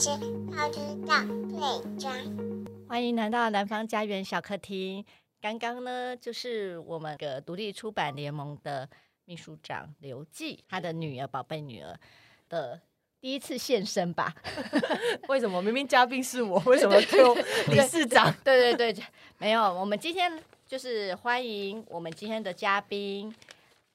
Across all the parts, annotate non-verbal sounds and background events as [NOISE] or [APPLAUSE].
吃好吃的对装。欢迎来到南方家园小客厅。刚刚呢，就是我们的独立出版联盟的秘书长刘记，他的女儿宝贝女儿的第一次现身吧？[LAUGHS] 为什么明明嘉宾是我？为什么就理事长？对 [LAUGHS] 对对，没有。我们今天就是欢迎我们今天的嘉宾，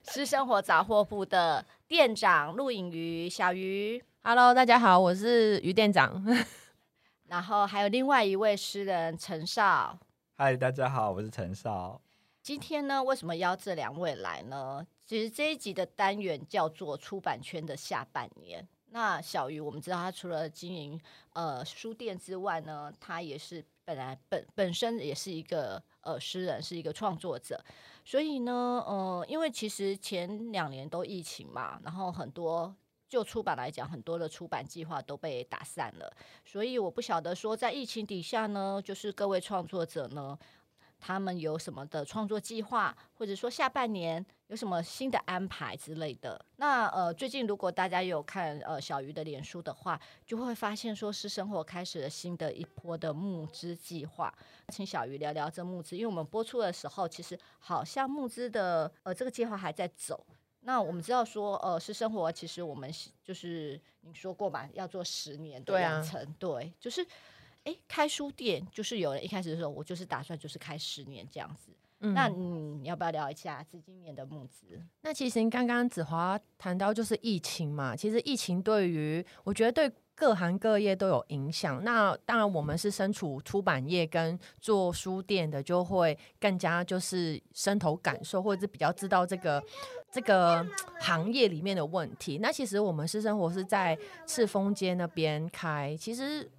私生活杂货铺的店长陆颖瑜小瑜。Hello，大家好，我是于店长。[LAUGHS] 然后还有另外一位诗人陈少。嗨，大家好，我是陈少。今天呢，为什么邀这两位来呢？其实这一集的单元叫做出版圈的下半年。那小鱼，我们知道他除了经营呃书店之外呢，他也是本来本本身也是一个呃诗人，是一个创作者。所以呢，呃，因为其实前两年都疫情嘛，然后很多。就出版来讲，很多的出版计划都被打散了，所以我不晓得说，在疫情底下呢，就是各位创作者呢，他们有什么的创作计划，或者说下半年有什么新的安排之类的。那呃，最近如果大家有看呃小鱼的脸书的话，就会发现说，是生活开始了新的一波的募资计划，请小鱼聊聊这募资，因为我们播出的时候，其实好像募资的呃这个计划还在走。那我们知道说，呃，是生活其实我们就是你说过嘛，要做十年的养成，对，啊、对，就是，哎、欸，开书店就是有人一开始的时候，我就是打算就是开十年这样子。嗯、那你要不要聊一下资金面的募资？那其实刚刚子华谈到就是疫情嘛，其实疫情对于我觉得对。各行各业都有影响，那当然我们是身处出版业跟做书店的，就会更加就是深头感受，或者是比较知道这个这个行业里面的问题。那其实我们私生活是在赤峰街那边开，其实。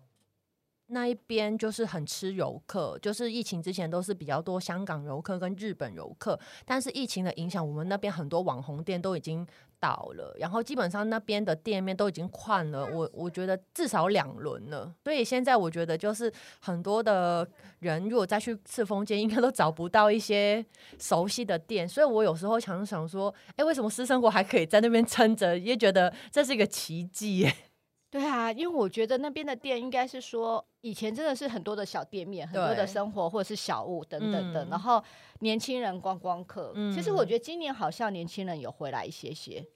那一边就是很吃游客，就是疫情之前都是比较多香港游客跟日本游客，但是疫情的影响，我们那边很多网红店都已经倒了，然后基本上那边的店面都已经换了，我我觉得至少两轮了，所以现在我觉得就是很多的人如果再去赤峰街，应该都找不到一些熟悉的店，所以我有时候常常说，哎，为什么私生活还可以在那边撑着，也觉得这是一个奇迹耶。对啊，因为我觉得那边的店应该是说，以前真的是很多的小店面，很多的生活或者是小物等等的，嗯、然后年轻人观光客。嗯、其实我觉得今年好像年轻人有回来一些些，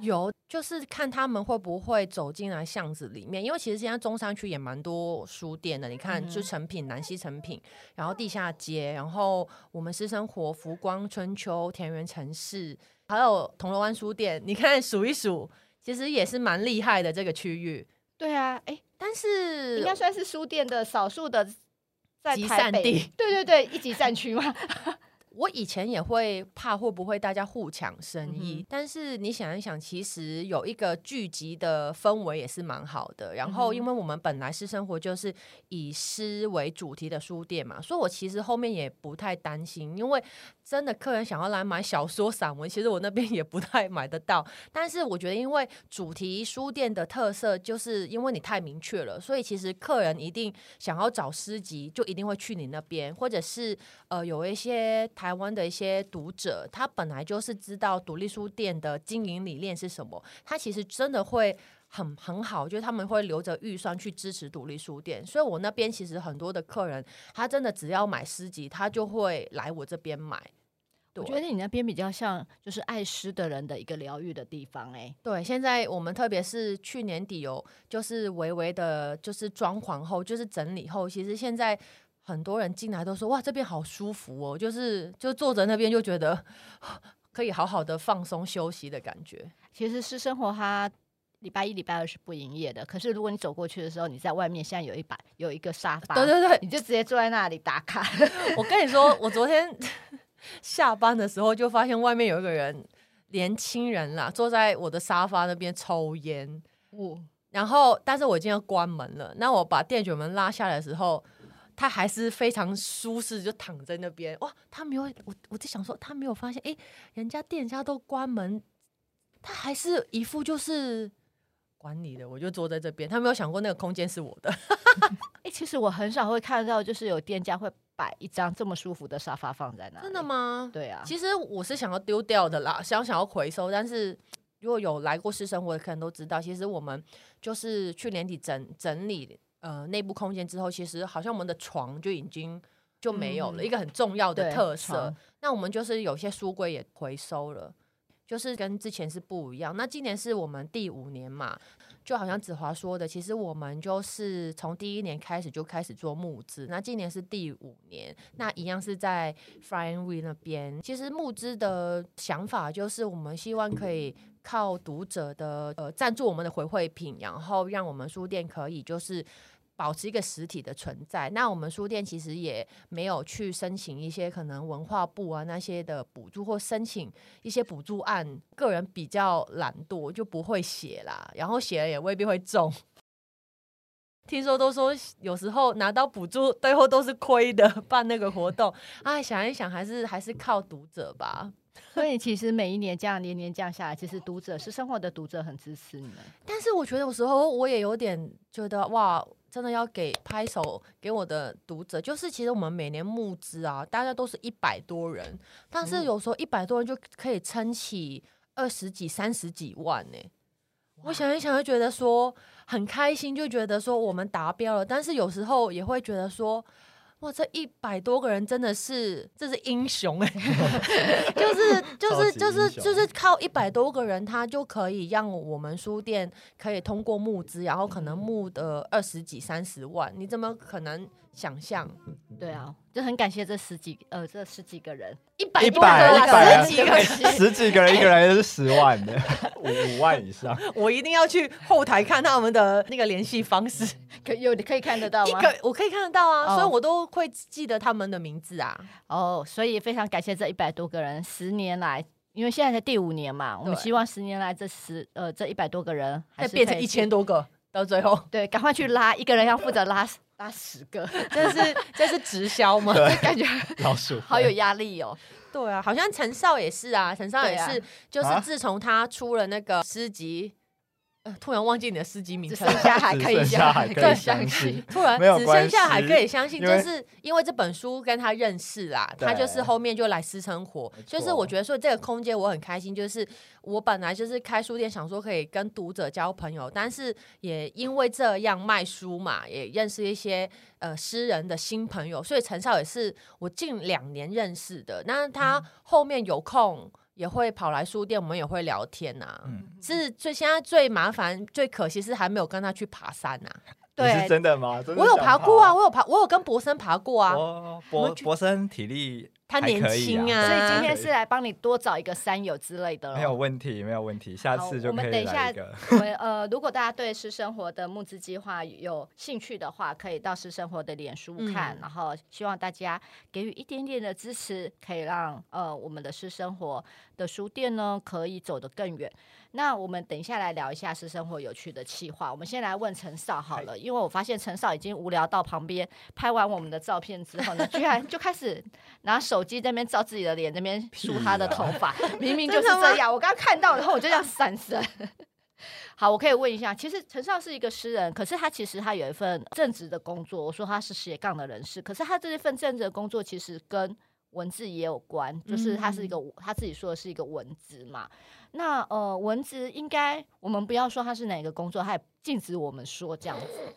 有就是看他们会不会走进来巷子里面，因为其实现在中山区也蛮多书店的，你看就成品、南西成品，然后地下街，然后我们私生活、福光春秋、田园城市，还有铜锣湾书店，你看数一数。其实也是蛮厉害的这个区域，对啊，哎，但是应该算是书店的少数的在集散地，对对对，一级战区嘛。[LAUGHS] 我以前也会怕会不会大家互抢生意，嗯、但是你想一想，其实有一个聚集的氛围也是蛮好的。然后，因为我们本来诗生活就是以诗为主题的书店嘛，所以我其实后面也不太担心，因为真的客人想要来买小说散文，其实我那边 [LAUGHS] 也不太买得到。但是我觉得，因为主题书店的特色，就是因为你太明确了，所以其实客人一定想要找诗集，就一定会去你那边，或者是呃有一些台湾的一些读者，他本来就是知道独立书店的经营理念是什么，他其实真的会很很好，就是他们会留着预算去支持独立书店。所以我那边其实很多的客人，他真的只要买诗集，他就会来我这边买。我觉得你那边比较像就是爱诗的人的一个疗愈的地方，欸，哎。对，现在我们特别是去年底有就是微微的，就是装潢后，就是整理后，其实现在。很多人进来都说哇，这边好舒服哦，就是就坐在那边就觉得 [LAUGHS] 可以好好的放松休息的感觉。其实是生活它礼拜一、礼拜二是不营业的，可是如果你走过去的时候，你在外面现在有一把有一个沙发，对对对，你就直接坐在那里打卡。[LAUGHS] 我跟你说，我昨天 [LAUGHS] 下班的时候就发现外面有一个人，年轻人啦，坐在我的沙发那边抽烟。哦，然后但是我已经要关门了，那我把电卷门拉下来的时候。他还是非常舒适，就躺在那边。哇，他没有，我我在想说，他没有发现，哎，人家店家都关门，他还是一副就是管你的，我就坐在这边。他没有想过那个空间是我的。[LAUGHS] 哎，其实我很少会看到，就是有店家会摆一张这么舒服的沙发放在那里。真的吗？对啊。其实我是想要丢掉的啦，想想要回收，但是。如果有来过私生活的客人都知道，其实我们就是去年底整整理呃内部空间之后，其实好像我们的床就已经就没有了、嗯、一个很重要的特色。那我们就是有些书柜也回收了。就是跟之前是不一样。那今年是我们第五年嘛，就好像子华说的，其实我们就是从第一年开始就开始做募资。那今年是第五年，那一样是在 Flying V 那边。其实募资的想法就是，我们希望可以靠读者的呃赞助我们的回馈品，然后让我们书店可以就是。保持一个实体的存在。那我们书店其实也没有去申请一些可能文化部啊那些的补助，或申请一些补助案。个人比较懒惰，就不会写啦。然后写了也未必会中。听说都说有时候拿到补助，最后都是亏的。办那个活动，哎，想一想还是还是靠读者吧。所以其实每一年这样年年降下来，其实读者是生活的读者很支持你们。但是我觉得有时候我也有点觉得哇。真的要给拍手给我的读者，就是其实我们每年募资啊，大家都是一百多人，但是有时候一百多人就可以撑起二十几、三十几万呢。我想一想就觉得说很开心，就觉得说我们达标了，但是有时候也会觉得说。哇，这一百多个人真的是，这是英雄哎、欸，[LAUGHS] 就是就是就是就是靠一百多个人，他就可以让我们书店可以通过募资，然后可能募的二十几三十万，你怎么可能想象？[LAUGHS] 对啊。就很感谢这十几呃这十几个人，一百多个人，十几个人，十几个人一个人是十万的，[LAUGHS] 五五万以上。我一定要去后台看他们的那个联系方式，可有你可以看得到吗？我可以看得到啊，所以我都会记得他们的名字啊。哦，所以非常感谢这一百多个人，十年来，因为现在才第五年嘛，我们希望十年来这十呃这一百多个人还变成一千多个，到最后对，赶快去拉，一个人要负责拉。拉十个，[LAUGHS] 这是这是直销吗？[LAUGHS] 感觉 [LAUGHS] 老鼠好有压力哦。对啊，好像陈少也是啊，陈少也是，就是自从他出了那个诗集。突然忘记你的诗集名称，[LAUGHS] 只剩下还可以相信。突然只剩下还可以相信，就是因为这本书跟他认识啦，他就是后面就来私生活。就是我觉得说这个空间我很开心，就是我本来就是开书店，想说可以跟读者交朋友，但是也因为这样卖书嘛，也认识一些呃诗人的新朋友。所以陈少也是我近两年认识的，那他后面有空。也会跑来书店，我们也会聊天呐、啊。嗯，是最现在最麻烦、最可惜是还没有跟他去爬山呐、啊。对，是真的吗？真的我有爬过啊，我有爬，我有跟博森爬过啊。哦、博博森体力。他年轻啊，所以今天是来帮你多找一个山友之类的。没有问题，没有问题，下次就可以来一个。我们等一下，我们呃，如果大家对私生活的募资计划有兴趣的话，可以到私生活的脸书看，嗯、然后希望大家给予一点点的支持，可以让呃我们的私生活的书店呢可以走得更远。那我们等一下来聊一下私生活有趣的企划。我们先来问陈少好了，因为我发现陈少已经无聊到旁边拍完我们的照片之后呢，居然就开始 [LAUGHS] 拿手。手机在那边照自己的脸，那边梳他的头发，[LAUGHS] 明明就是这样。我刚刚看到，然后我就这样闪神。[LAUGHS] 好，我可以问一下，其实陈少是一个诗人，可是他其实他有一份正职的工作。我说他是斜杠的人士，可是他这一份正职的工作其实跟文字也有关，就是他是一个他自己说的是一个文字嘛。那呃，文字应该我们不要说他是哪个工作，他也禁止我们说这样子。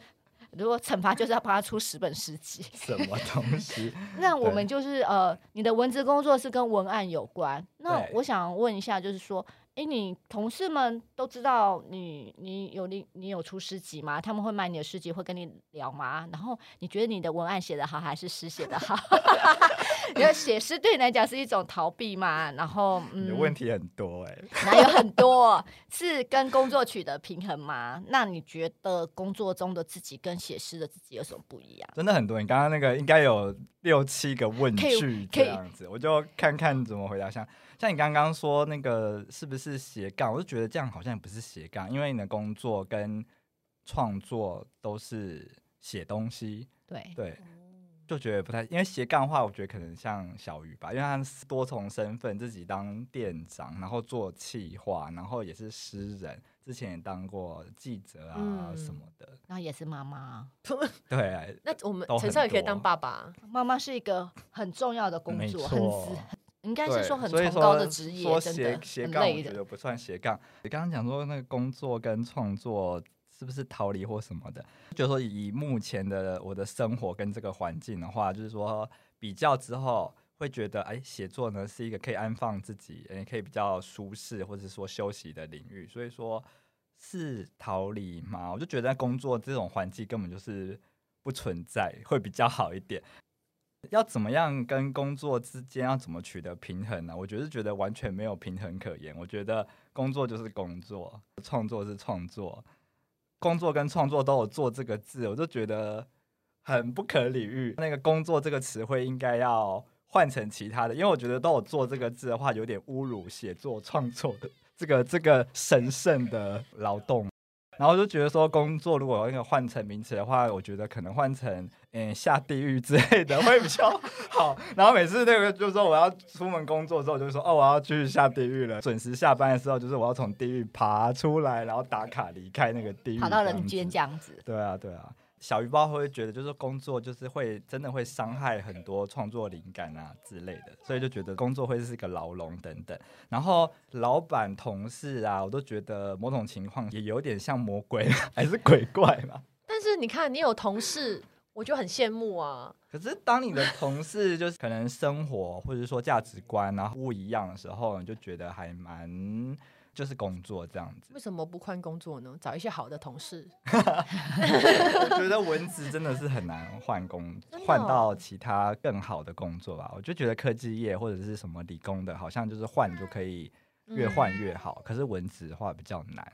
如果惩罚就是要帮他出十本诗集，什么东西？[LAUGHS] 那我们就是呃，你的文字工作是跟文案有关。那我想问一下，就是说。哎，你同事们都知道你，你有你你有出诗集吗？他们会买你的诗集，会跟你聊吗？然后你觉得你的文案写得好，还是诗写得好？[LAUGHS] 因为写诗对你来讲是一种逃避嘛。然后，嗯，问题很多哎、欸，哪有很多？[LAUGHS] 是跟工作取得平衡吗？那你觉得工作中的自己跟写诗的自己有什么不一样？真的很多。你刚刚那个应该有六七个问句这样子，我就看看怎么回答。像。像你刚刚说那个是不是斜杠？我就觉得这样好像也不是斜杠，因为你的工作跟创作都是写东西。对对，就觉得不太，因为斜杠的话，我觉得可能像小鱼吧，因为他多重身份，自己当店长，然后做企划，然后也是诗人，之前也当过记者啊、嗯、什么的，然后也是妈妈。[LAUGHS] 对啊，那我们陈少也可以当爸爸。妈妈是一个很重要的工作，很应该是说很崇高的职业，说斜斜杠，我觉得不算斜杠。你刚刚讲说那个工作跟创作是不是逃离或什么的？就是说以目前的我的生活跟这个环境的话，就是说比较之后会觉得，哎，写作呢是一个可以安放自己，也可以比较舒适或者说休息的领域。所以说是逃离吗？我就觉得工作这种环境根本就是不存在，会比较好一点。要怎么样跟工作之间要怎么取得平衡呢？我觉得觉得完全没有平衡可言。我觉得工作就是工作，创作是创作，工作跟创作都有“做”这个字，我就觉得很不可理喻。那个“工作”这个词汇应该要换成其他的，因为我觉得都有“做”这个字的话，有点侮辱写作创作的这个这个神圣的劳动。然后就觉得说，工作如果那个换成名词的话，我觉得可能换成嗯下地狱之类的会比较好。然后每次那个就是说我要出门工作之后，就说哦我要去下地狱了。准时下班的时候，就是我要从地狱爬出来，然后打卡离开那个地狱，跑到人间这样子。对啊，对啊。小鱼包会觉得，就是工作就是会真的会伤害很多创作灵感啊之类的，所以就觉得工作会是一个牢笼等等。然后老板、同事啊，我都觉得某种情况也有点像魔鬼 [LAUGHS] 还是鬼怪嘛。但是你看，你有同事，我就很羡慕啊。可是当你的同事就是可能生活或者说价值观啊不一样的时候，你就觉得还蛮。就是工作这样子，为什么不换工作呢？找一些好的同事。我觉得文职真的是很难换工，[LAUGHS] 换到其他更好的工作吧。我就觉得科技业或者是什么理工的，好像就是换就可以越换越好。可是文职的话比较难。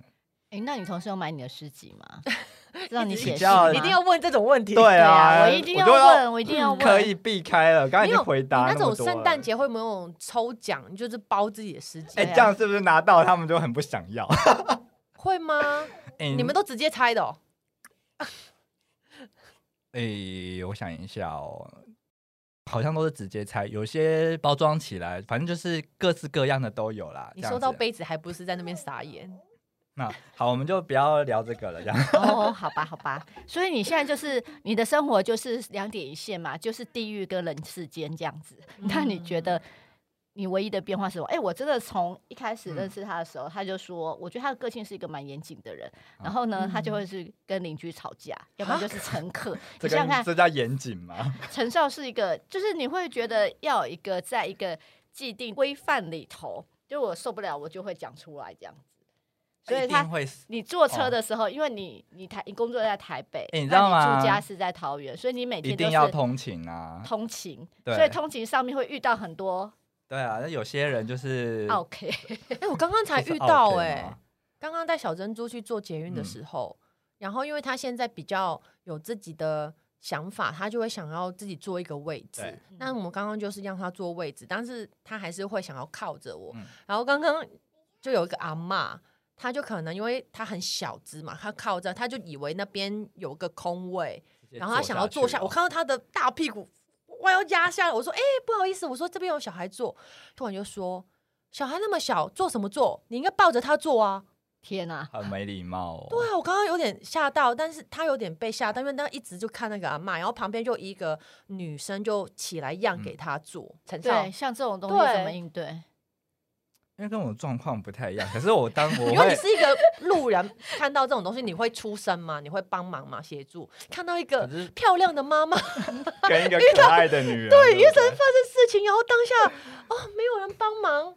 哎，那你同事有买你的诗集吗？[LAUGHS] 让你写，一定要问这种问题。对啊，我一定要问，我一定要问。可以避开了，刚才已经回答。那种圣诞节会没有抽奖，就是包自己的诗集？哎，这样是不是拿到他们就很不想要？[LAUGHS] 会吗？你们都直接猜的哦。[LAUGHS] 哎，我想一下哦，好像都是直接猜，有些包装起来，反正就是各式各样的都有啦。你收到杯子还不是在那边傻眼？那好，我们就不要聊这个了，这样。哦，好吧，好吧。所以你现在就是你的生活就是两点一线嘛，就是地狱跟人世间这样子。嗯、那你觉得你唯一的变化是什么？哎、欸，我真的从一开始认识他的时候，嗯、他就说，我觉得他的个性是一个蛮严谨的人。然后呢，嗯、他就会是跟邻居吵架，要不然就是乘客。[LAUGHS] 你想想看，这叫严谨吗？[LAUGHS] 陈少是一个，就是你会觉得要有一个在一个既定规范里头，就我受不了，我就会讲出来这样子。所以他，你坐车的时候，因为你你台你工作在台北，你知道吗？住家是在桃园，所以你每天一定要通勤啊，通勤。所以通勤上面会遇到很多。对啊，那有些人就是 OK。[LAUGHS] 哎，我刚刚才遇到哎，刚刚带小珍珠去做捷运的时候，然后因为他现在比较有自己的想法，他就会想要自己坐一个位置。那我们刚刚就是让他坐位置，但是他还是会想要靠着我。然后刚刚就有一个阿嬷。他就可能因为他很小只嘛，他靠着，他就以为那边有个空位，然后他想要坐下。我看到他的大屁股，我要压下来。我说：“哎、欸，不好意思，我说这边有小孩坐。”突然就说：“小孩那么小，坐什么坐？你应该抱着他坐啊！”天哪，很没礼貌哦。对啊，我刚刚有点吓到，但是他有点被吓到，因为他一直就看那个阿嬷，然后旁边就一个女生就起来让给他坐。陈少、嗯，对，像这种东西怎么应对？因为跟我状况不太一样，可是我当 [LAUGHS] 我因为你是一个路人，看到这种东西你会出声吗？你会帮忙吗？协助？看到一个漂亮的妈妈跟一个 [LAUGHS] 可爱的女人，对，遇上发生事情，然后当下哦，没有人帮忙。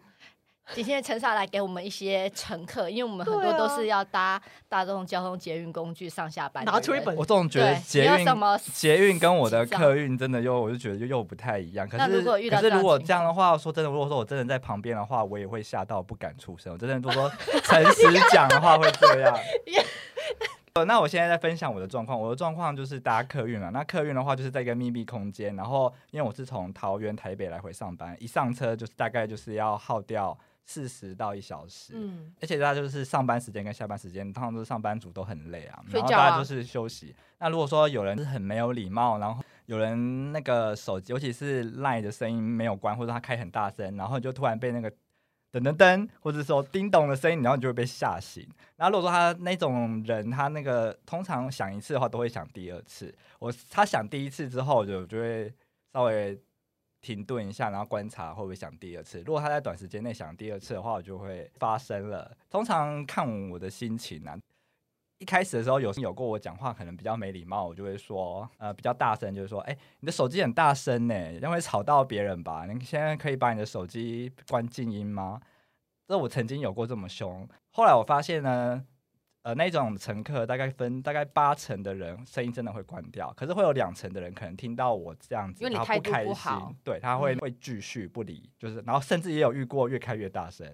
今天陈少来给我们一些乘客，因为我们很多都是要搭大众交通捷运工具上下班。拿出一本，我总觉得捷运捷运跟我的客运真的又，我就觉得又又不太一样。可是可是如果这样的话，说真的，如果说我真的在旁边的话，我也会吓到不敢出声。我真的如果说 [LAUGHS] 诚实讲的话会这样。[LAUGHS] 那我现在在分享我的状况，我的状况就是搭客运了。那客运的话就是在一个密闭空间，然后因为我是从桃园台北来回上班，一上车就是大概就是要耗掉。四十到一小时，嗯，而且大家就是上班时间跟下班时间，通常都是上班族都很累啊，然后大家就是休息。那如果说有人是很没有礼貌，然后有人那个手机，尤其是 LINE 的声音没有关，或者他开很大声，然后就突然被那个噔噔噔，或者说叮咚的声音，然后你就会被吓醒。然后如果说他那种人，他那个通常响一次的话，都会响第二次。我他响第一次之后就就会稍微。停顿一下，然后观察会不会想第二次。如果他在短时间内想第二次的话，我就会发生了。通常看我的心情啊，一开始的时候有有过我讲话可能比较没礼貌，我就会说呃比较大声，就是说，哎、你的手机很大声呢，因为吵到别人吧？你现在可以把你的手机关静音吗？这我曾经有过这么凶，后来我发现呢。呃，那种乘客大概分大概八成的人声音真的会关掉，可是会有两成的人可能听到我这样子，他不开心，对，他会、嗯、会继续不理，就是然后甚至也有遇过越开越大声。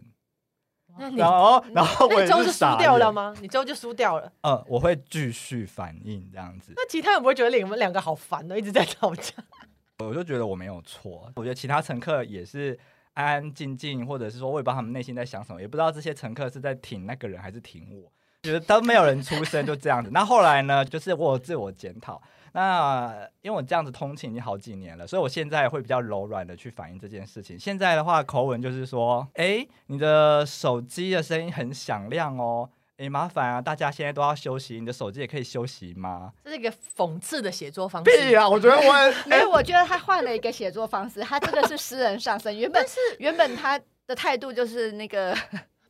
那你然后然后我就输掉了吗？你之后就输掉了。呃，我会继续反应这样子。那其他人不会觉得你们两个好烦哦，一直在吵架？[LAUGHS] 我就觉得我没有错，我觉得其他乘客也是安安静静，或者是说我也不知道他们内心在想什么，也不知道这些乘客是在挺那个人还是挺我。觉得都没有人出声，就这样子。那后来呢？就是我有自我检讨。那因为我这样子通勤已经好几年了，所以我现在会比较柔软的去反映这件事情。现在的话，口吻就是说：“哎，你的手机的声音很响亮哦。哎，麻烦啊，大家现在都要休息，你的手机也可以休息吗？”这是一个讽刺的写作方式。对啊，我觉得我，[LAUGHS] 没有，我觉得他换了一个写作方式。他真的是诗人上身，原本是原本他的态度就是那个。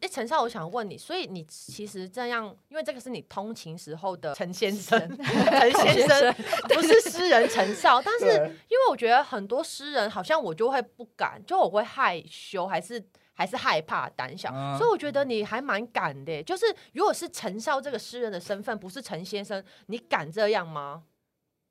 哎，陈少，我想问你，所以你其实这样，因为这个是你通勤时候的陈先生，[LAUGHS] 陈先生不是诗人陈少，但是因为我觉得很多诗人好像我就会不敢，就我会害羞，还是还是害怕、胆小，嗯、所以我觉得你还蛮敢的。就是如果是陈少这个诗人的身份，不是陈先生，你敢这样吗？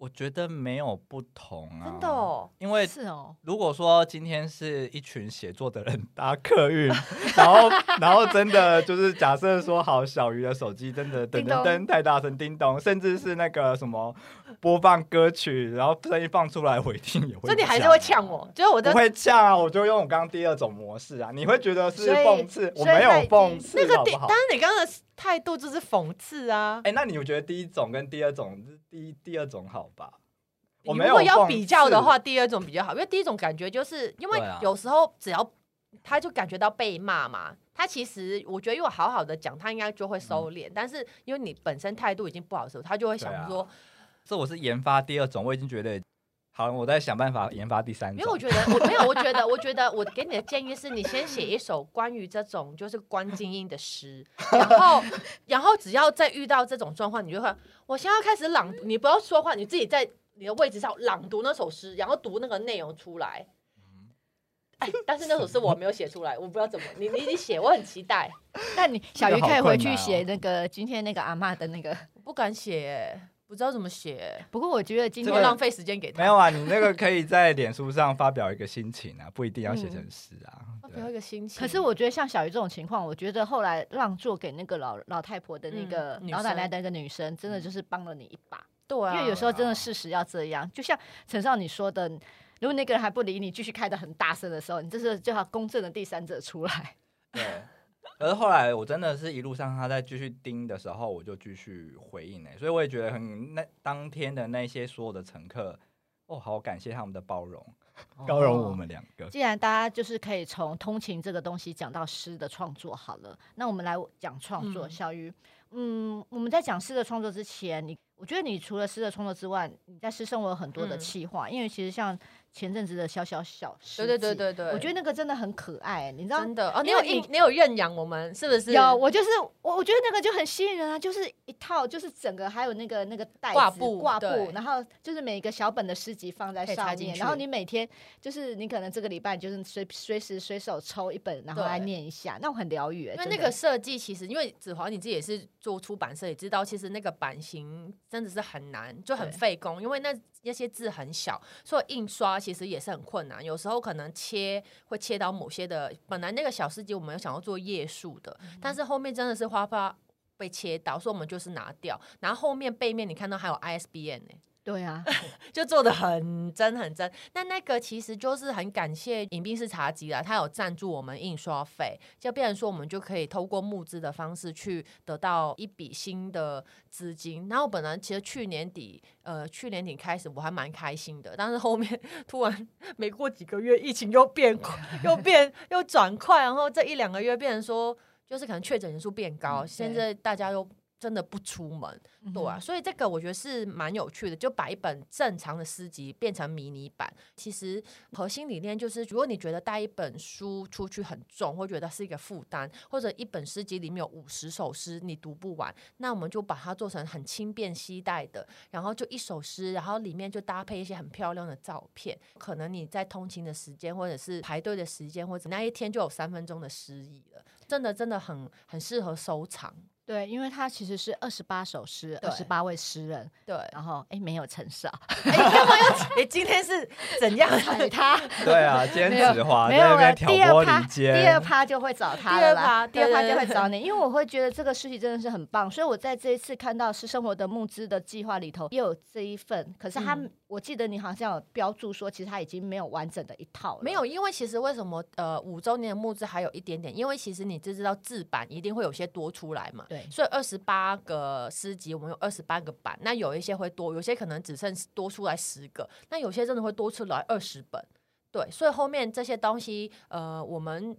我觉得没有不同啊，真的哦，因为是哦。如果说今天是一群写作的人搭客运，然后然后真的就是假设说好，小鱼的手机真的噔噔噔太大声，叮咚，甚至是那个什么播放歌曲，然后声音放出来，我一定也会。所以你还是会呛我，就是我不会呛啊，我就用我刚刚第二种模式啊，你会觉得是讽刺，我没有讽刺，那个好不好？但是你刚刚的。态度就是讽刺啊！哎、欸，那你有觉得第一种跟第二种，第一第二种好吧？我如果要比较的话，第二种比较好，因为第一种感觉就是因为有时候只要他就感觉到被骂嘛，他其实我觉得如果好好的讲，他应该就会收敛。嗯、但是因为你本身态度已经不好的时候，他就会想说：这、啊、我是研发第二种，我已经觉得。好，我在想办法研发第三个。因为我觉得，我没有，我觉得，我觉得，我给你的建议是你先写一首关于这种就是关静音的诗，然后，然后只要再遇到这种状况，你就会，我现在要开始朗读，你不要说话，你自己在你的位置上朗读那首诗，然后读那个内容出来。哎，但是那首诗我没有写出来，我不知道怎么，你你你写，我很期待。[LAUGHS] 但你小鱼可以回去写那个今天那个阿嬷的那个，不敢写。不知道怎么写，不过我觉得今天浪费时间给他。没有啊，你那个可以在脸书上发表一个心情啊，不一定要写成诗啊。发表一个心情。可是我觉得像小鱼这种情况，我觉得后来让座给那个老老太婆的那个老奶奶的那个女生，真的就是帮了你一把。对啊，因为有时候真的事实要这样，就像陈少你说的，如果那个人还不理你，继续开的很大声的时候，你这是叫他公正的第三者出来。对。可是后来我真的是一路上他在继续盯的时候，我就继续回应呢。所以我也觉得很那当天的那些所有的乘客，哦，好感谢他们的包容，包容我们两个。既然大家就是可以从通勤这个东西讲到诗的创作好了，那我们来讲创作。嗯、小鱼，嗯，我们在讲诗的创作之前，你我觉得你除了诗的创作之外，你在诗生活有很多的企划，嗯、因为其实像。前阵子的小小小诗，对对对对对，我觉得那个真的很可爱，你知道？真的哦，你有你你有认养我们是不是？有，我就是我，我觉得那个就很吸引人啊，就是一套，就是整个还有那个那个袋子挂布挂布，然后就是每一个小本的诗集放在上面，然后你每天就是你可能这个礼拜就是随随时随手抽一本，然后来念一下，那我很疗愈。因为那个设计其实，因为子华你自己也是做出版社，也知道其实那个版型真的是很难，就很费工，因为那那些字很小，所以印刷其实也是很困难。有时候可能切会切到某些的，本来那个小诗集我们有想要做页数的，嗯、但是后面真的是花花被切到，所以我们就是拿掉。然后后面背面你看到还有 ISBN 呢、欸。对啊，[LAUGHS] 就做的很真很真。那那个其实就是很感谢饮冰室茶集啦，他有赞助我们印刷费，就变成说我们就可以透过募资的方式去得到一笔新的资金。然后本来其实去年底，呃，去年底开始我还蛮开心的，但是后面 [LAUGHS] 突然没过几个月，疫情又变快，又变又转快，然后这一两个月变成说，就是可能确诊人数变高，现在大家又。真的不出门，嗯、对啊，所以这个我觉得是蛮有趣的，就把一本正常的诗集变成迷你版。其实核心理念就是，如果你觉得带一本书出去很重，或觉得是一个负担，或者一本诗集里面有五十首诗你读不完，那我们就把它做成很轻便携带的，然后就一首诗，然后里面就搭配一些很漂亮的照片。可能你在通勤的时间，或者是排队的时间，或者那一天就有三分钟的诗意了，真的真的很很适合收藏。对，因为他其实是二十八首诗，二十八位诗人。对，然后哎，没有陈少。[LAUGHS] 哎，干嘛要？[LAUGHS] 哎，今天是怎样踩他？[LAUGHS] 对啊，今天子华没有了。第二趴，第二趴就会找他了啦。第二趴，第二趴就会找你，因为我会觉得这个诗集真的是很棒，所以我在这一次看到是生活的募资的计划里头也有这一份。可是他，我记得你好像有标注说，其实他已经没有完整的一套了。没有，因为其实为什么呃五周年的募资还有一点点？因为其实你就知道字版一定会有些多出来嘛。对，所以二十八个诗集，我们有二十八个版，那有一些会多，有些可能只剩多出来十个，那有些真的会多出来二十本，对，所以后面这些东西，呃，我们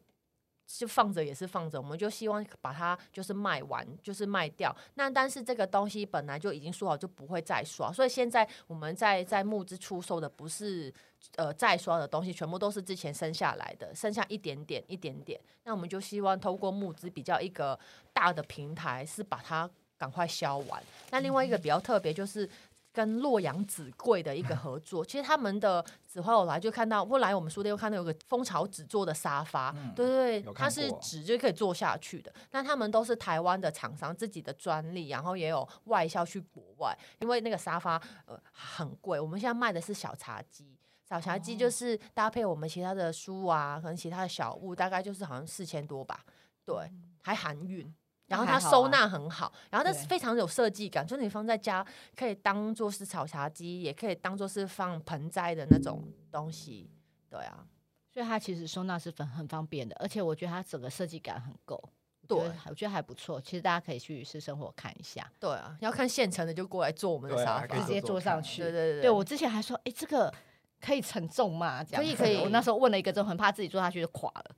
就放着也是放着，我们就希望把它就是卖完，就是卖掉。那但是这个东西本来就已经说好就不会再刷，所以现在我们在在募资出售的不是。呃，再刷的东西全部都是之前生下来的，剩下一点点，一点点。那我们就希望透过募资比较一个大的平台，是把它赶快销完。那另外一个比较特别，就是跟洛阳纸贵的一个合作。其实他们的纸花我来就看到，后来我们书店又看到有个蜂巢纸做的沙发，嗯、对对对，它是纸就可以做下去的。那他们都是台湾的厂商自己的专利，然后也有外销去国外。因为那个沙发呃很贵，我们现在卖的是小茶几。小茶几就是搭配我们其他的书啊，可能其他的小物，大概就是好像四千多吧，对，还含运，然后它收纳很好，然后它是非常有设计感，就是你放在家可以当做是炒茶机，也可以当做是放盆栽的那种东西，对啊，所以它其实收纳是很很方便的，而且我觉得它整个设计感很够，对，我觉得还不错，其实大家可以去私生活看一下，对啊，要看现成的就过来坐我们的沙发，直接坐上去，对对对，对我之前还说，哎，这个。可以承重吗？这样可以可以。我那时候问了一个，就很怕自己坐下去就垮了。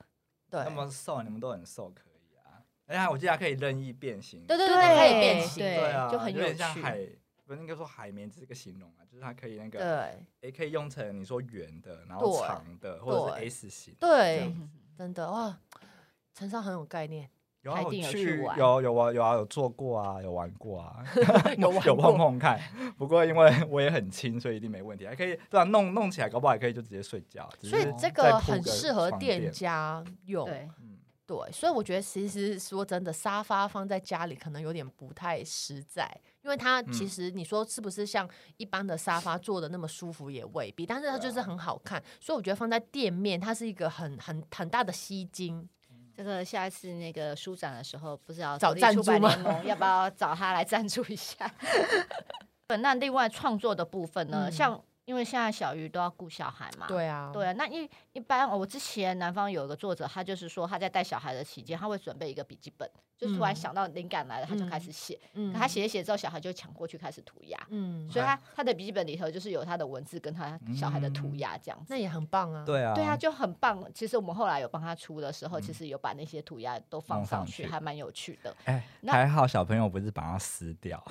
对，那么瘦，你们都很瘦，可。哎呀，我记得可以任意变形。对对对，可以变形，对啊，就很有点像海，不是应该说海绵只是个形容啊，就是它可以那个，对，也可以用成你说圆的，然后长的，或者是 S 型。对，真的哇，陈少很有概念。有去有有玩。有啊有做过啊有玩过啊 [LAUGHS] 有玩有碰碰看，不过因为我也很轻，所以一定没问题，还可以对啊弄弄起来，搞不好还可以就直接睡觉。所以这个很适合店家用，对，对，所以我觉得其实说真的，沙发放在家里可能有点不太实在，因为它其实你说是不是像一般的沙发坐的那么舒服也未必，但是它就是很好看，所以我觉得放在店面它是一个很很很大的吸睛。这个下一次那个书展的时候，不知道找赞助吗？要不要找他来赞助一下？[LAUGHS] [LAUGHS] 那另外创作的部分呢？嗯、像因为现在小鱼都要顾小孩嘛，对啊，对啊。那一一般我之前南方有一个作者，他就是说他在带小孩的期间，他会准备一个笔记本。就突然想到灵感来了，他就开始写。嗯，他写一写之后，小孩就抢过去开始涂鸦。嗯，所以他他的笔记本里头就是有他的文字跟他小孩的涂鸦这样子，那也很棒啊。对啊，对啊，就很棒。其实我们后来有帮他出的时候，其实有把那些涂鸦都放上去，还蛮有趣的。哎，还好小朋友不是把它撕掉，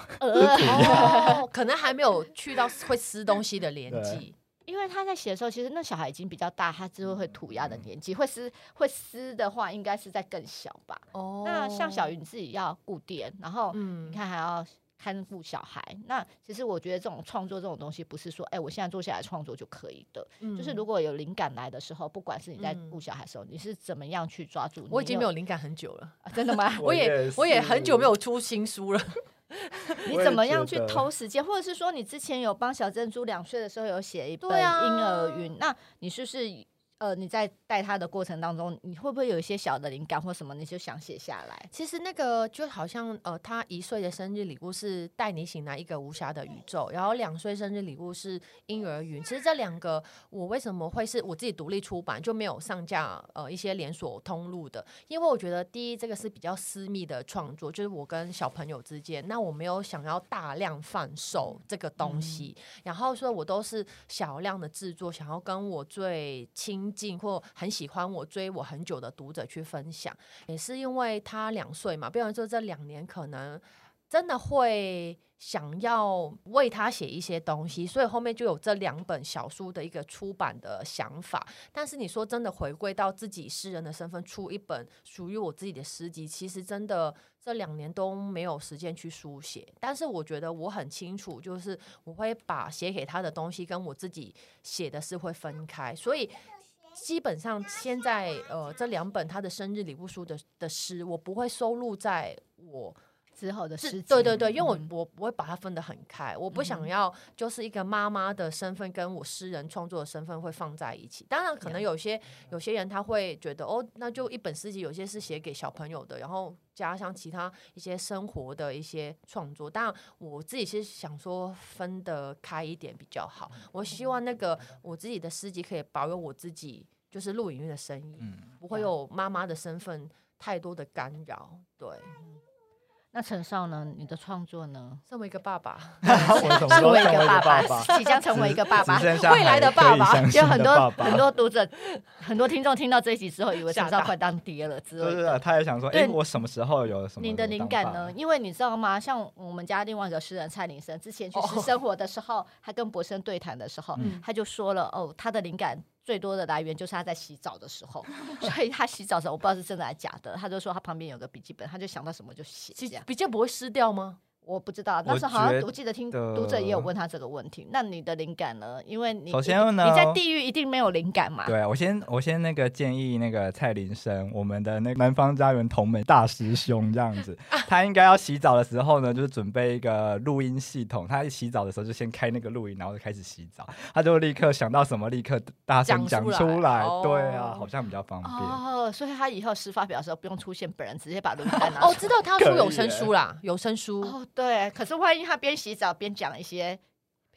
[LAUGHS] 可能还没有去到会撕东西的 [LAUGHS] 年纪。因为他在写的时候，其实那小孩已经比较大，他之后会涂鸦的年纪，会撕会撕的话，应该是在更小吧。哦，那像小鱼你自己要顾店，然后你看还要看护小孩。嗯、那其实我觉得这种创作这种东西，不是说哎，我现在坐下来创作就可以的。嗯、就是如果有灵感来的时候，不管是你在顾小孩的时候，嗯、你是怎么样去抓住？我已经没有灵感很久了，啊、真的吗？[LAUGHS] 我也我也很久没有出新书了。[LAUGHS] 你怎么样去偷时间，或者是说你之前有帮小珍珠两岁的时候有写一本婴儿云，啊、那你是不是？呃，你在带他的过程当中，你会不会有一些小的灵感或什么，你就想写下来？其实那个就好像，呃，他一岁的生日礼物是带你醒来一个无瑕的宇宙，然后两岁生日礼物是婴儿云。其实这两个，我为什么会是我自己独立出版，就没有上架呃一些连锁通路的？因为我觉得第一，这个是比较私密的创作，就是我跟小朋友之间，那我没有想要大量贩售这个东西，嗯、然后所以我都是小量的制作，想要跟我最亲。或很喜欢我追我很久的读者去分享，也是因为他两岁嘛，比方说这两年可能真的会想要为他写一些东西，所以后面就有这两本小书的一个出版的想法。但是你说真的回归到自己诗人的身份，出一本属于我自己的诗集，其实真的这两年都没有时间去书写。但是我觉得我很清楚，就是我会把写给他的东西跟我自己写的是会分开，所以。基本上现在呃，这两本他的生日礼物书的的诗，我不会收录在我之后的诗集。对对对，因为我我不会把它分得很开，我不想要就是一个妈妈的身份跟我诗人创作的身份会放在一起。当然，可能有些有些人他会觉得哦，那就一本诗集，有些是写给小朋友的，然后加上其他一些生活的一些创作。当然，我自己是想说分得开一点比较好。我希望那个我自己的诗集可以保有我自己。就是录影院的声音，嗯、不会有妈妈的身份太多的干扰。对，那陈少呢？你的创作呢？身为一个爸爸，[LAUGHS] 身为一个爸爸，即将成为一个爸爸，未来的爸爸，有很多很多读者、很多听众听到这一集之后，以为陈少快当爹了之类的。对对对，他也想说，哎，我什么时候有什么？你的灵感呢？因为你知道吗？像我们家另外一个诗人蔡林生，之前去诗生活的时候，他跟博生对谈的时候，他就说了，哦，他的灵感。最多的来源就是他在洗澡的时候，所以他洗澡的时候，我不知道是真的还是假的，他就说他旁边有个笔记本，他就想到什么就写，这样笔记不会湿掉吗？我不知道，但是好像我记得听读者也有问他这个问题。那你的灵感呢？因为你首先呢，你在地狱一定没有灵感嘛？对，我先我先那个建议那个蔡林生，我们的那个南方家园同门大师兄这样子，[LAUGHS] 他应该要洗澡的时候呢，就是准备一个录音系统。他一洗澡的时候就先开那个录音，然后就开始洗澡，他就立刻想到什么，立刻大声讲出来。对啊，好像比较方便。哦，所以他以后诗发表的时候不用出现本人，直接把录音带拿。哦，知道他要出有声书啦，有声书。对，可是万一他边洗澡边讲一些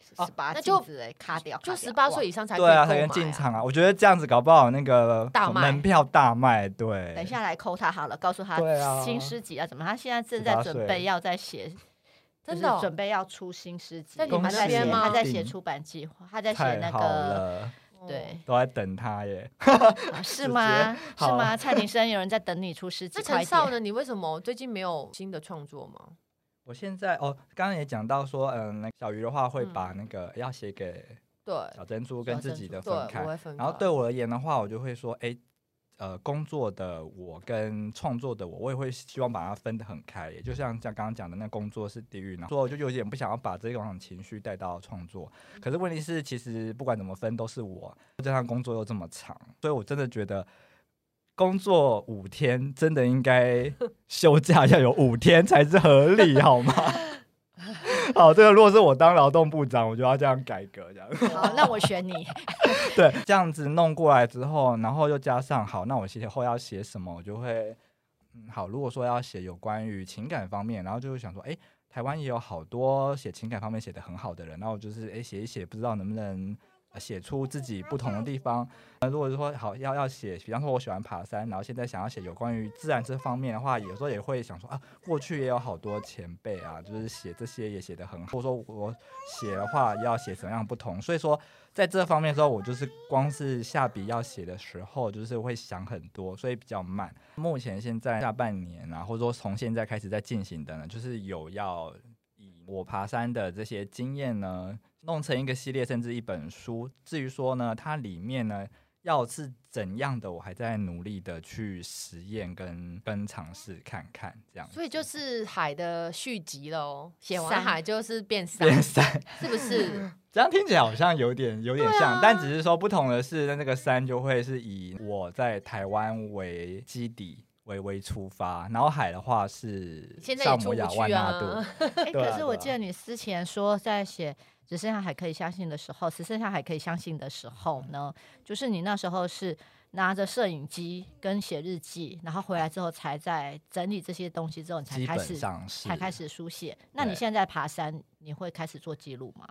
十八禁之类，卡掉，就十八岁以上才对啊，才能进场啊。我觉得这样子搞不好那个门票大卖。对，等一下来扣他好了，告诉他新诗集啊怎么。他现在正在准备要在写，真的准备要出新诗集。那你们在写他在写出版计划，他在写那个对，都在等他耶。[LAUGHS] 是 [LAUGHS] 吗？是吗？蔡林生，有人在等你出诗集。那陈少呢？你为什么最近没有新的创作吗？我现在哦，刚刚也讲到说，嗯，那小鱼的话会把那个要写给对小珍珠跟自己的分开，然后对我而言的话，我就会说，哎，呃，工作的我跟创作的我，我也会希望把它分得很开，也就像像刚刚讲的，那工作是地狱，然后我就有点不想要把这种情绪带到创作。可是问题是，其实不管怎么分都是我，加上工作又这么长，所以我真的觉得。工作五天，真的应该休假要有五天才是合理，好吗？[LAUGHS] 好，这个如果是我当劳动部长，我就要这样改革，这样。好，那我选你。[LAUGHS] 对，这样子弄过来之后，然后又加上好，那我写后要写什么，我就会嗯，好。如果说要写有关于情感方面，然后就会想说，哎，台湾也有好多写情感方面写的很好的人，然后就是哎写一写，不知道能不能。写出自己不同的地方。那如果是说好要要写，比方说我喜欢爬山，然后现在想要写有关于自然这方面的话，有时候也会想说啊，过去也有好多前辈啊，就是写这些也写得很好。或者说我写的话要写怎样不同，所以说在这方面的时候，我就是光是下笔要写的时候，就是会想很多，所以比较慢。目前现在下半年啊，或者说从现在开始在进行的呢，就是有要以我爬山的这些经验呢。弄成一个系列，甚至一本书。至于说呢，它里面呢要是怎样的，我还在努力的去实验跟跟尝试看看，这样。所以就是海的续集喽，写完海就是变山，变山是不是？[LAUGHS] 这样听起来好像有点有点像，啊、但只是说不同的是，那那个山就会是以我在台湾为基底为为出发，然后海的话是萨摩亚万纳度。[LAUGHS] 哎，可是我记得你之前说在写。只剩下还可以相信的时候，只剩下还可以相信的时候呢，就是你那时候是拿着摄影机跟写日记，然后回来之后才在整理这些东西之后，你才开始才开始书写。那你现在爬山，你会开始做记录吗？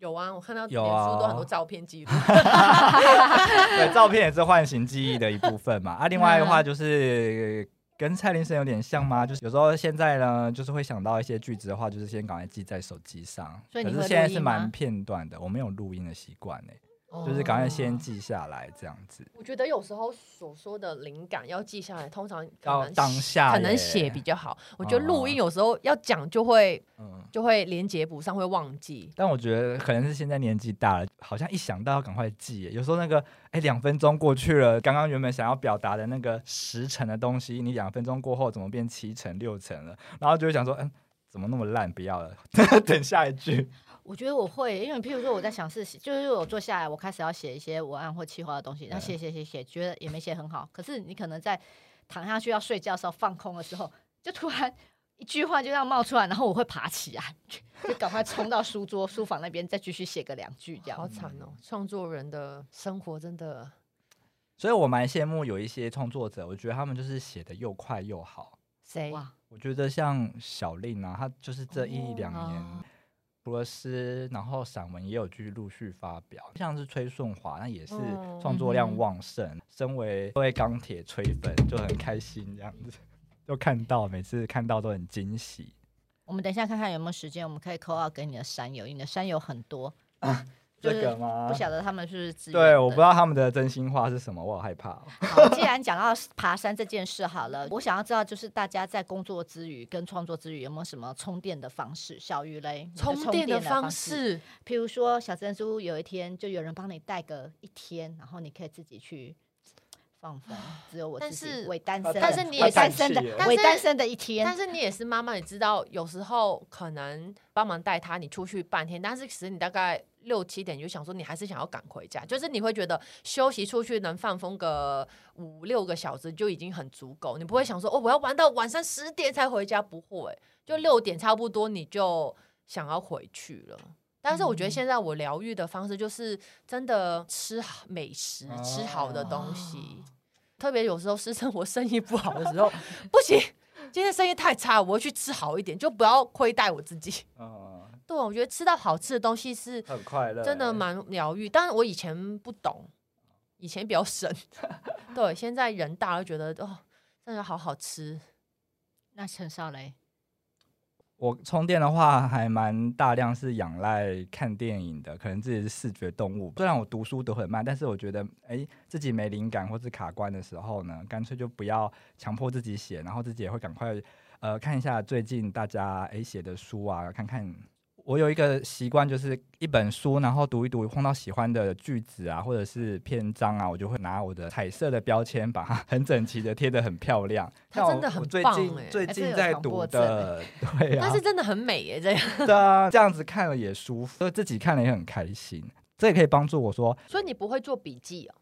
有啊，我看到脸书都很多照片记录。[LAUGHS] 对，照片也是唤醒记忆的一部分嘛。啊，另外的话就是。跟蔡林生有点像吗？就是有时候现在呢，就是会想到一些句子的话，就是先赶快记在手机上。所以你可是现在是蛮片段的，我没有录音的习惯呢。就是赶快先记下来这样子。我觉得有时候所说的灵感要记下来，通常要当下可能写比较好。我觉得录音有时候要讲就会，嗯，就会连接不上，会忘记。但我觉得可能是现在年纪大了，好像一想到要赶快记。有时候那个哎，两分钟过去了，刚刚原本想要表达的那个十成的东西，你两分钟过后怎么变七成六成了？然后就会想说，嗯，怎么那么烂？不要了，[LAUGHS] 等下一句。我觉得我会，因为譬如说我在想事情，就是我坐下来，我开始要写一些文案或企划的东西，然后写写写写，觉得也没写很好。可是你可能在躺下去要睡觉的时候放空的时候，就突然一句话就这样冒出来，然后我会爬起来，[LAUGHS] 就赶快冲到书桌、书房那边再继续写个两句，这样。好惨哦，创作人的生活真的。所以我蛮羡慕有一些创作者，我觉得他们就是写的又快又好。谁？我觉得像小令啊，他就是这一两年。哦除了诗，然后散文也有继续陆续发表，像是崔顺华，那也是创作量旺盛。嗯、身为各位钢铁吹粉，就很开心这样子，就看到每次看到都很惊喜。我们等一下看看有没有时间，我们可以 call out 给你的山友，你的山友很多。啊这个吗？不晓得他们是不是自对，我不知道他们的真心话是什么，我好害怕哦。好，既然讲到爬山这件事，好了，我想要知道，就是大家在工作之余跟创作之余，有没有什么充电的方式？小鱼雷，充电的方式，譬如说小珍珠，有一天就有人帮你带个一天，然后你可以自己去。放风，只有我自己伪单身，但是你也单身的，伪单身的一天。但是你也是妈妈，你知道，有时候可能帮忙带他，你出去半天，但是其实你大概六七点你就想说，你还是想要赶回家，就是你会觉得休息出去能放风个五六个小时就已经很足够，你不会想说哦，我要玩到晚上十点才回家，不会，就六点差不多你就想要回去了。但是我觉得现在我疗愈的方式就是真的吃美食，嗯、吃好的东西。哦、特别有时候是生活生意不好的时候，[LAUGHS] 不行，今天生意太差，我会去吃好一点，就不要亏待我自己。嗯、对，我觉得吃到好吃的东西是很快乐，真的蛮疗愈。但是我以前不懂，以前比较省。[LAUGHS] 对，现在人大了，觉得哦，真的好好吃。那陈少雷。我充电的话，还蛮大量是仰赖看电影的，可能自己是视觉动物。虽然我读书读很慢，但是我觉得，哎、自己没灵感或是卡关的时候呢，干脆就不要强迫自己写，然后自己也会赶快，呃，看一下最近大家哎写、的书啊，看看。我有一个习惯，就是一本书，然后读一读，碰到喜欢的句子啊，或者是篇章啊，我就会拿我的彩色的标签，把它很整齐的贴的很漂亮。[LAUGHS] 它真的很棒哎！最近在读的，对啊，但是真的很美耶，这样。[LAUGHS] 对啊，这样子看了也舒服，所以自己看了也很开心。这也可以帮助我说，所以你不会做笔记哦？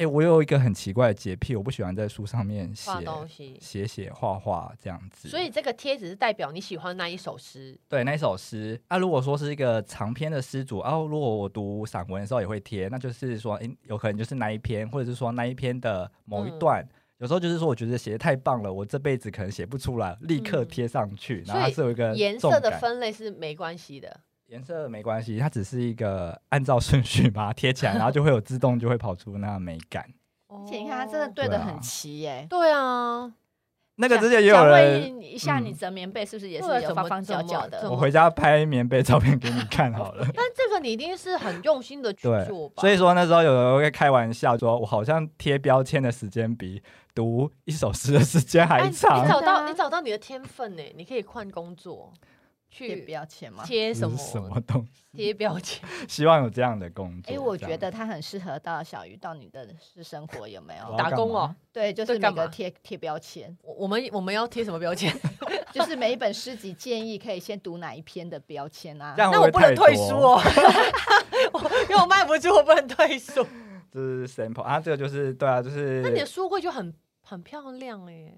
哎、欸，我有一个很奇怪的洁癖，我不喜欢在书上面写东西，写写画画这样子。所以这个贴纸是代表你喜欢那一首诗，对，那一首诗。啊，如果说是一个长篇的诗组，然、啊、后如果我读散文的时候也会贴，那就是说，哎、欸，有可能就是那一篇，或者是说那一篇的某一段。嗯、有时候就是说，我觉得写的太棒了，我这辈子可能写不出来，立刻贴上去。嗯、然后它是有一个颜色的分类是没关系的。颜色没关系，它只是一个 [LAUGHS] 按照顺序把它贴起来，然后就会有自动就会跑出那个美感。[LAUGHS] 而且你看，它真的对的很齐耶。对啊，那个之前也有人问一下，你折棉被是不是也是有方方角角的？我回家拍棉被照片给你看好了。[LAUGHS] 但这个你一定是很用心的去做吧？所以说那时候有人会开玩笑说，我好像贴标签的时间比读一首诗的时间还长。你找到你找到你的天分呢？你可以换工作。贴标签吗？贴什么什么东西？贴标签。[LAUGHS] 希望有这样的工作。哎，我觉得他很适合到小鱼到你的私生活，有没有？[LAUGHS] 打工哦。对，就是每个贴贴标签。我我们我们要贴什么标签？[LAUGHS] 就是每一本诗集建议可以先读哪一篇的标签啊？那我不能退书哦，因为我卖不出，我不能退书。这是 sample 啊，这个就是对啊，就是。那你的书柜就很很漂亮哎。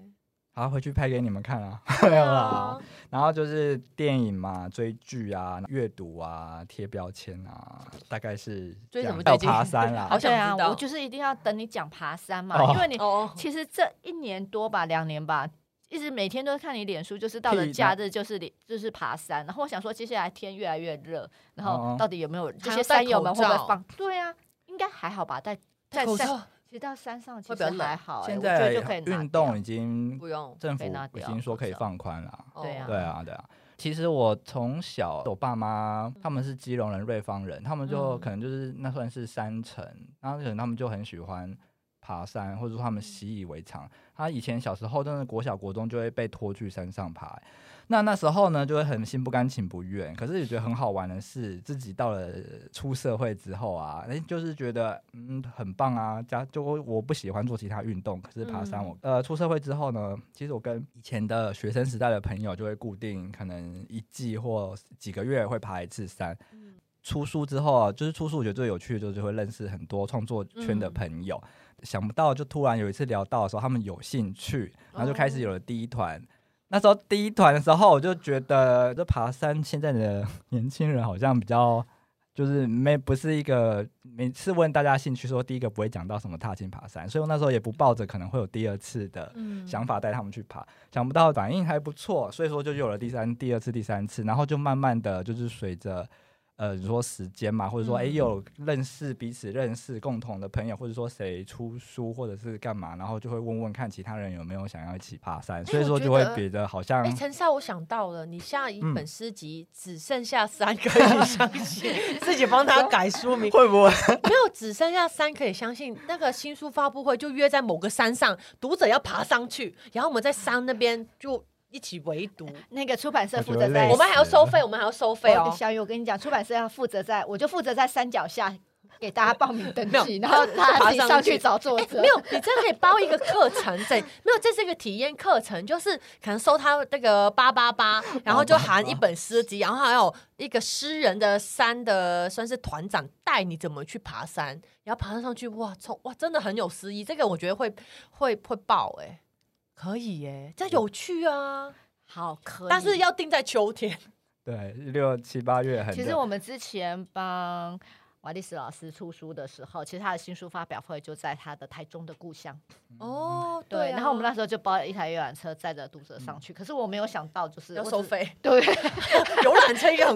好，回去拍给你们看啊，[LAUGHS] 没有啦。然后就是电影嘛，追剧啊，阅读啊，贴标签啊，大概是追什么？到爬山啦。[LAUGHS] 好想啊，我就是一定要等你讲爬山嘛，因为你其实这一年多吧，两年吧，一直每天都看你脸书，就是到了假日就是 [LAUGHS] 就是爬山。然后我想说，接下来天越来越热，然后到底有没有这些山友们会不会放？对啊，应该还好吧，在在山。其实到山上其实还好，现在运动已经不用，政府已经说可以放宽了。对啊，对啊，对啊。其实我从小，我爸妈他们是基隆人、瑞芳人，他们就可能就是那算是山城，然后可能他们就很喜欢爬山，或者说他们习以为常。他以前小时候真的国小、国中就会被拖去山上爬。那那时候呢，就会很心不甘情不愿，可是也觉得很好玩的是，自己到了出社会之后啊，哎，就是觉得嗯很棒啊。加就我不喜欢做其他运动，可是爬山我、嗯、呃出社会之后呢，其实我跟以前的学生时代的朋友就会固定可能一季或几个月会爬一次山。嗯、出书之后啊，就是出书我觉得最有趣的就是会认识很多创作圈的朋友。嗯、想不到就突然有一次聊到的时候，他们有兴趣，然后就开始有了第一团。哦那时候第一团的时候，我就觉得这爬山现在的年轻人好像比较就是没不是一个每次问大家兴趣说第一个不会讲到什么踏青爬山，所以我那时候也不抱着可能会有第二次的想法带他们去爬，想不到反应还不错，所以说就有了第三、第二次、第三次，然后就慢慢的就是随着。呃，你说时间嘛，或者说哎、欸，有认识彼此认识共同的朋友，或者说谁出书或者是干嘛，然后就会问问看其他人有没有想要一起爬山，欸、所以说就会觉得好像。哎，陈少，我想到了，你下一本诗集只剩下三可以相信，[LAUGHS] 嗯、自己帮他改书名 [LAUGHS] 会不会？没有，只剩下三可以相信。那个新书发布会就约在某个山上，读者要爬上去，然后我们在山那边就。一起围读，那个出版社负责在，我们还要收费，我们还要收费哦。小雨，我跟你讲，出版社要负责在，我就负责在山脚下给大家报名登记，然后他自己上去找作者。没有，[LAUGHS] 你真的可以包一个课程，这没有，这是一个体验课程，就是可能收他那个八八八，然后就含一本诗集，然后还有一个诗人的山的算是团长带你怎么去爬山，然后爬上去，哇，从哇真的很有诗意，这个我觉得会会会爆哎。可以耶，这有趣啊！好，可以，但是要定在秋天。[LAUGHS] 对，六七八月很。其实我们之前帮瓦利斯老师出书的时候，其实他的新书发表会就在他的台中的故乡。哦，对。然后我们那时候就包了一台游览车载着读者上去，可是我没有想到就是要收费。[LAUGHS] 对，[LAUGHS] 游览车也很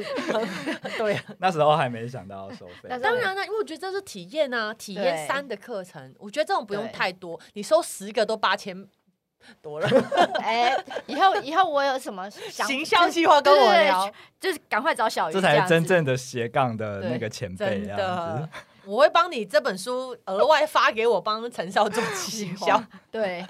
对。那时候还没想到要收费。当然了，因为我觉得这是体验啊，体验三的课程。我觉得这种不用太多，你收十个都八千。多了，[LAUGHS] 哎，以后以后我有什么行销计划跟我聊，就是赶快找小鱼，这才是真正的斜杠的那个前辈。真的，[LAUGHS] 我会帮你这本书额外发给我帮陈少做行销。[LAUGHS] 对，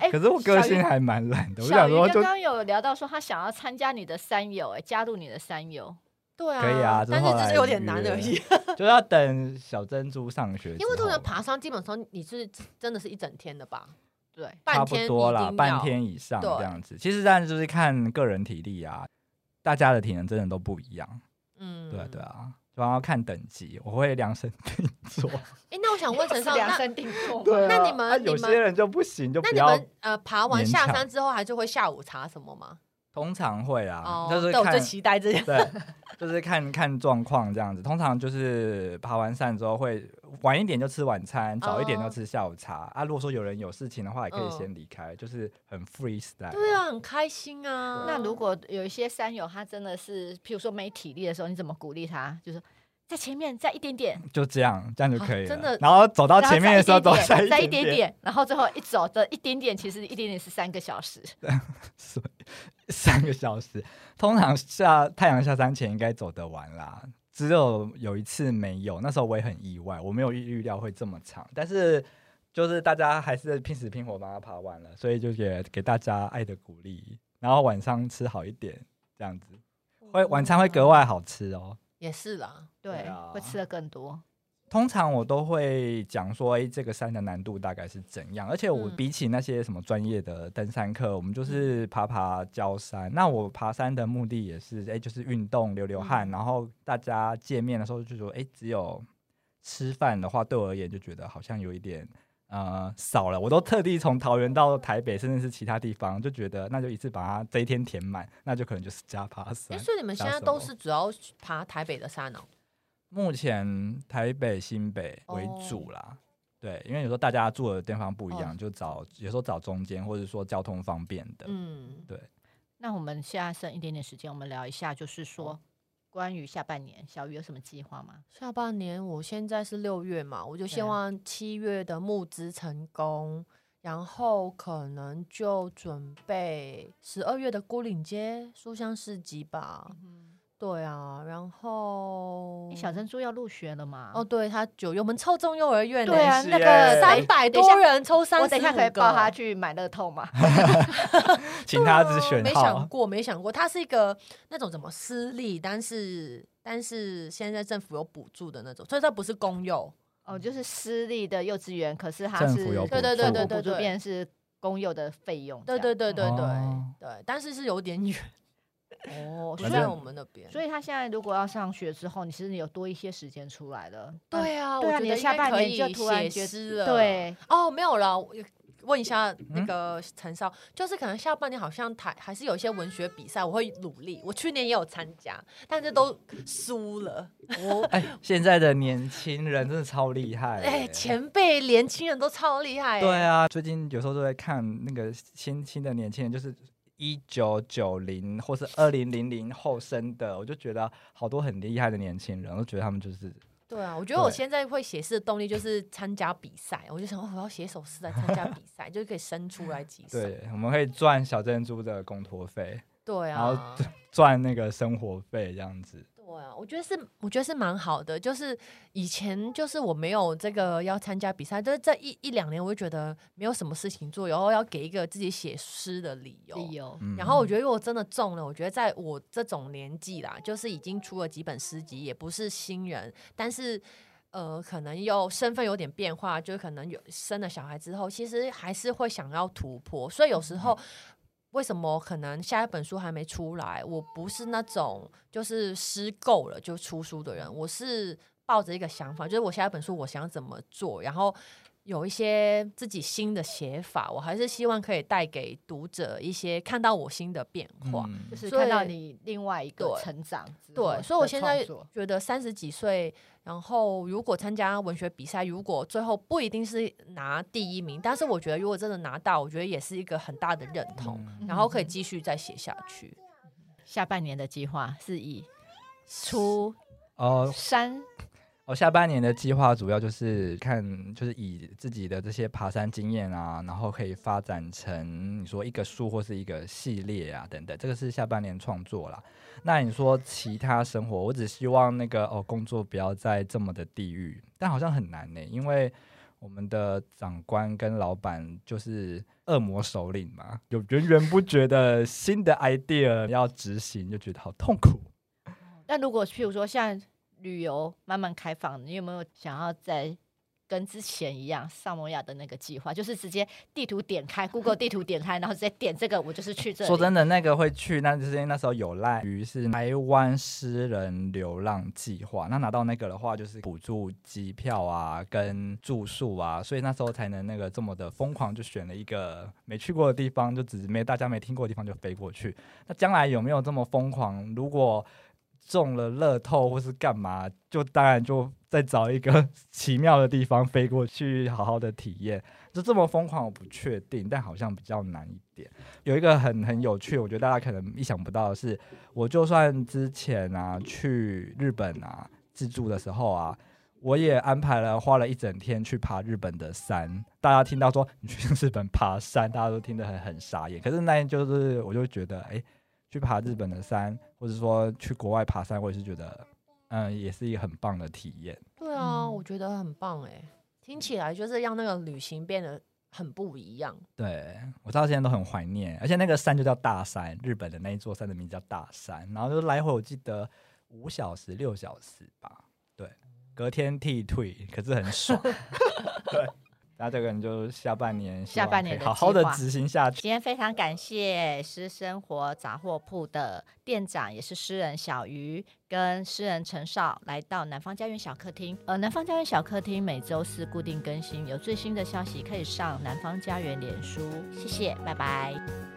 哎，可是我个性还蛮懒的。小鱼刚刚有聊到说他想要参加你的三友，哎，加入你的三友。对啊，可以啊，但是就是有点难而已。就要等小珍珠上学，因为通常爬山基本上你是真的是一整天的吧？对，差不多啦，半天以上这样子。其实当然就是看个人体力啊，大家的体能真的都不一样。嗯，对对啊，然后看等级，我会量身定做。[LAUGHS] 哎，那我想问陈少，量身定做，那你们有些人就不行，就那你们呃爬完下山之后，还是会下午茶什么吗？通常会啊，就是看，我最期待这样。对，就是看看状况这样子。通常就是爬完山之后会晚一点就吃晚餐，早一点就吃下午茶啊。如果说有人有事情的话，也可以先离开，就是很 free style。对啊，很开心啊。那如果有一些山友他真的是，譬如说没体力的时候，你怎么鼓励他？就是。在前面再一点点，就这样，这样就可以了。真的，然后走到前面的时候，走再一点点，然后最后一走的一点点，其实一点点是三个小时。所以三个小时，通常下太阳下山前应该走得完啦。只有有一次没有，那时候我也很意外，我没有预料会这么长。但是就是大家还是拼死拼活把它爬完了，所以就给给大家爱的鼓励。然后晚上吃好一点，这样子会晚餐会格外好吃哦。也是啦，对，会吃的更多。通常我都会讲说，哎，这个山的难度大概是怎样？而且我比起那些什么专业的登山客，我们就是爬爬郊山。那我爬山的目的也是，哎，就是运动流流汗。然后大家见面的时候就说，哎，只有吃饭的话，对我而言就觉得好像有一点。呃，少了，我都特地从桃园到台北，甚至是其他地方，就觉得那就一次把它这一天填满，那就可能就是加爬山。所以你们现在都是主要爬台北的山哦？目前台北、新北为主啦。哦、对，因为有时候大家住的地方不一样，哦、就找有时候找中间，或者说交通方便的。嗯，对。那我们现在剩一点点时间，我们聊一下，就是说。关于下半年，小雨有什么计划吗？下半年，我现在是六月嘛，我就希望七月的募资成功，然后可能就准备十二月的孤岭街书香市集吧。嗯对啊，然后小珍珠要入学了嘛？哦，对，他九月我们抽中幼儿园，对啊，那个三百多人抽三我等一下可以抱他去买乐透嘛？[LAUGHS] [LAUGHS] 请他自选。没想过，没想过，他是一个那种怎么私立，但是但是现在政府有补助的那种，所以它不是公幼哦，就是私立的幼稚园，可是它是对对对对对，补助变是公幼的费用，对对对对对对，但是是有点远。哦，不在我们那边，所以他现在如果要上学之后，你其实你有多一些时间出来了。对啊，对啊，你的下半年就突然写诗了。对，哦，没有了。问一下那个陈少，就是可能下半年好像台还是有一些文学比赛，我会努力。我去年也有参加，但是都输了。我哎，现在的年轻人真的超厉害。哎，前辈年轻人都超厉害。对啊，最近有时候都在看那个新兴的年轻人，就是。一九九零或是二零零零后生的，我就觉得好多很厉害的年轻人，我觉得他们就是。对啊，我觉得我现在会写诗的动力就是参加比赛，我就想哦，我要写首诗来参加比赛，[LAUGHS] 就是可以生出来几首。对，我们可以赚小珍珠的公托费。对啊，然后赚那个生活费这样子。我觉得是，我觉得是蛮好的。就是以前就是我没有这个要参加比赛，就是这一一两年，我就觉得没有什么事情做，然后要给一个自己写诗的理由。理由。然后我觉得如果真的中了，我觉得在我这种年纪啦，就是已经出了几本诗集，也不是新人，但是呃，可能又身份有点变化，就可能有生了小孩之后，其实还是会想要突破，所以有时候。为什么可能下一本书还没出来？我不是那种就是诗够了就出书的人，我是抱着一个想法，就是我下一本书我想怎么做，然后有一些自己新的写法，我还是希望可以带给读者一些看到我新的变化，嗯、就是看到你另外一个成长。对，所以我现在觉得三十几岁。然后，如果参加文学比赛，如果最后不一定是拿第一名，但是我觉得如果真的拿到，我觉得也是一个很大的认同，嗯、然后可以继续再写下去。下半年的计划是以出哦山。我下半年的计划主要就是看，就是以自己的这些爬山经验啊，然后可以发展成你说一个书或是一个系列啊等等，这个是下半年创作啦。那你说其他生活，我只希望那个哦工作不要再这么的地狱，但好像很难呢，因为我们的长官跟老板就是恶魔首领嘛，有源源不绝的新的 idea 要执行，就觉得好痛苦。那如果譬如说像。旅游慢慢开放，你有没有想要在跟之前一样，萨摩亚的那个计划，就是直接地图点开，Google [LAUGHS] 地图点开，然后直接点这个，我就是去这。说真的，那个会去，那就是因为那时候有赖于是台湾诗人流浪计划，那拿到那个的话，就是补助机票啊，跟住宿啊，所以那时候才能那个这么的疯狂，就选了一个没去过的地方，就只是没大家没听过的地方就飞过去。那将来有没有这么疯狂？如果中了乐透或是干嘛，就当然就再找一个 [LAUGHS] 奇妙的地方飞过去，好好的体验。就这么疯狂，我不确定，但好像比较难一点。有一个很很有趣，我觉得大家可能意想不到的是，我就算之前啊去日本啊自助的时候啊，我也安排了花了一整天去爬日本的山。大家听到说你去日本爬山，大家都听得很很傻眼。可是那天就是我就觉得，哎、去爬日本的山，或者说去国外爬山，我也是觉得，嗯，也是一个很棒的体验。对啊，嗯、我觉得很棒哎，听起来就是让那个旅行变得很不一样。对，我到现在都很怀念，而且那个山就叫大山，日本的那一座山的名字叫大山，然后就来回我记得五小时六小时吧，对，隔天剃退，可是很爽。对。[LAUGHS] 那这个人就下半年，下半年好好的执行下去。今天非常感谢诗生活杂货铺的店长，也是诗人小鱼跟诗人陈少来到南方家园小客厅。呃，南方家园小客厅每周四固定更新，有最新的消息可以上南方家园脸书。谢谢，拜拜。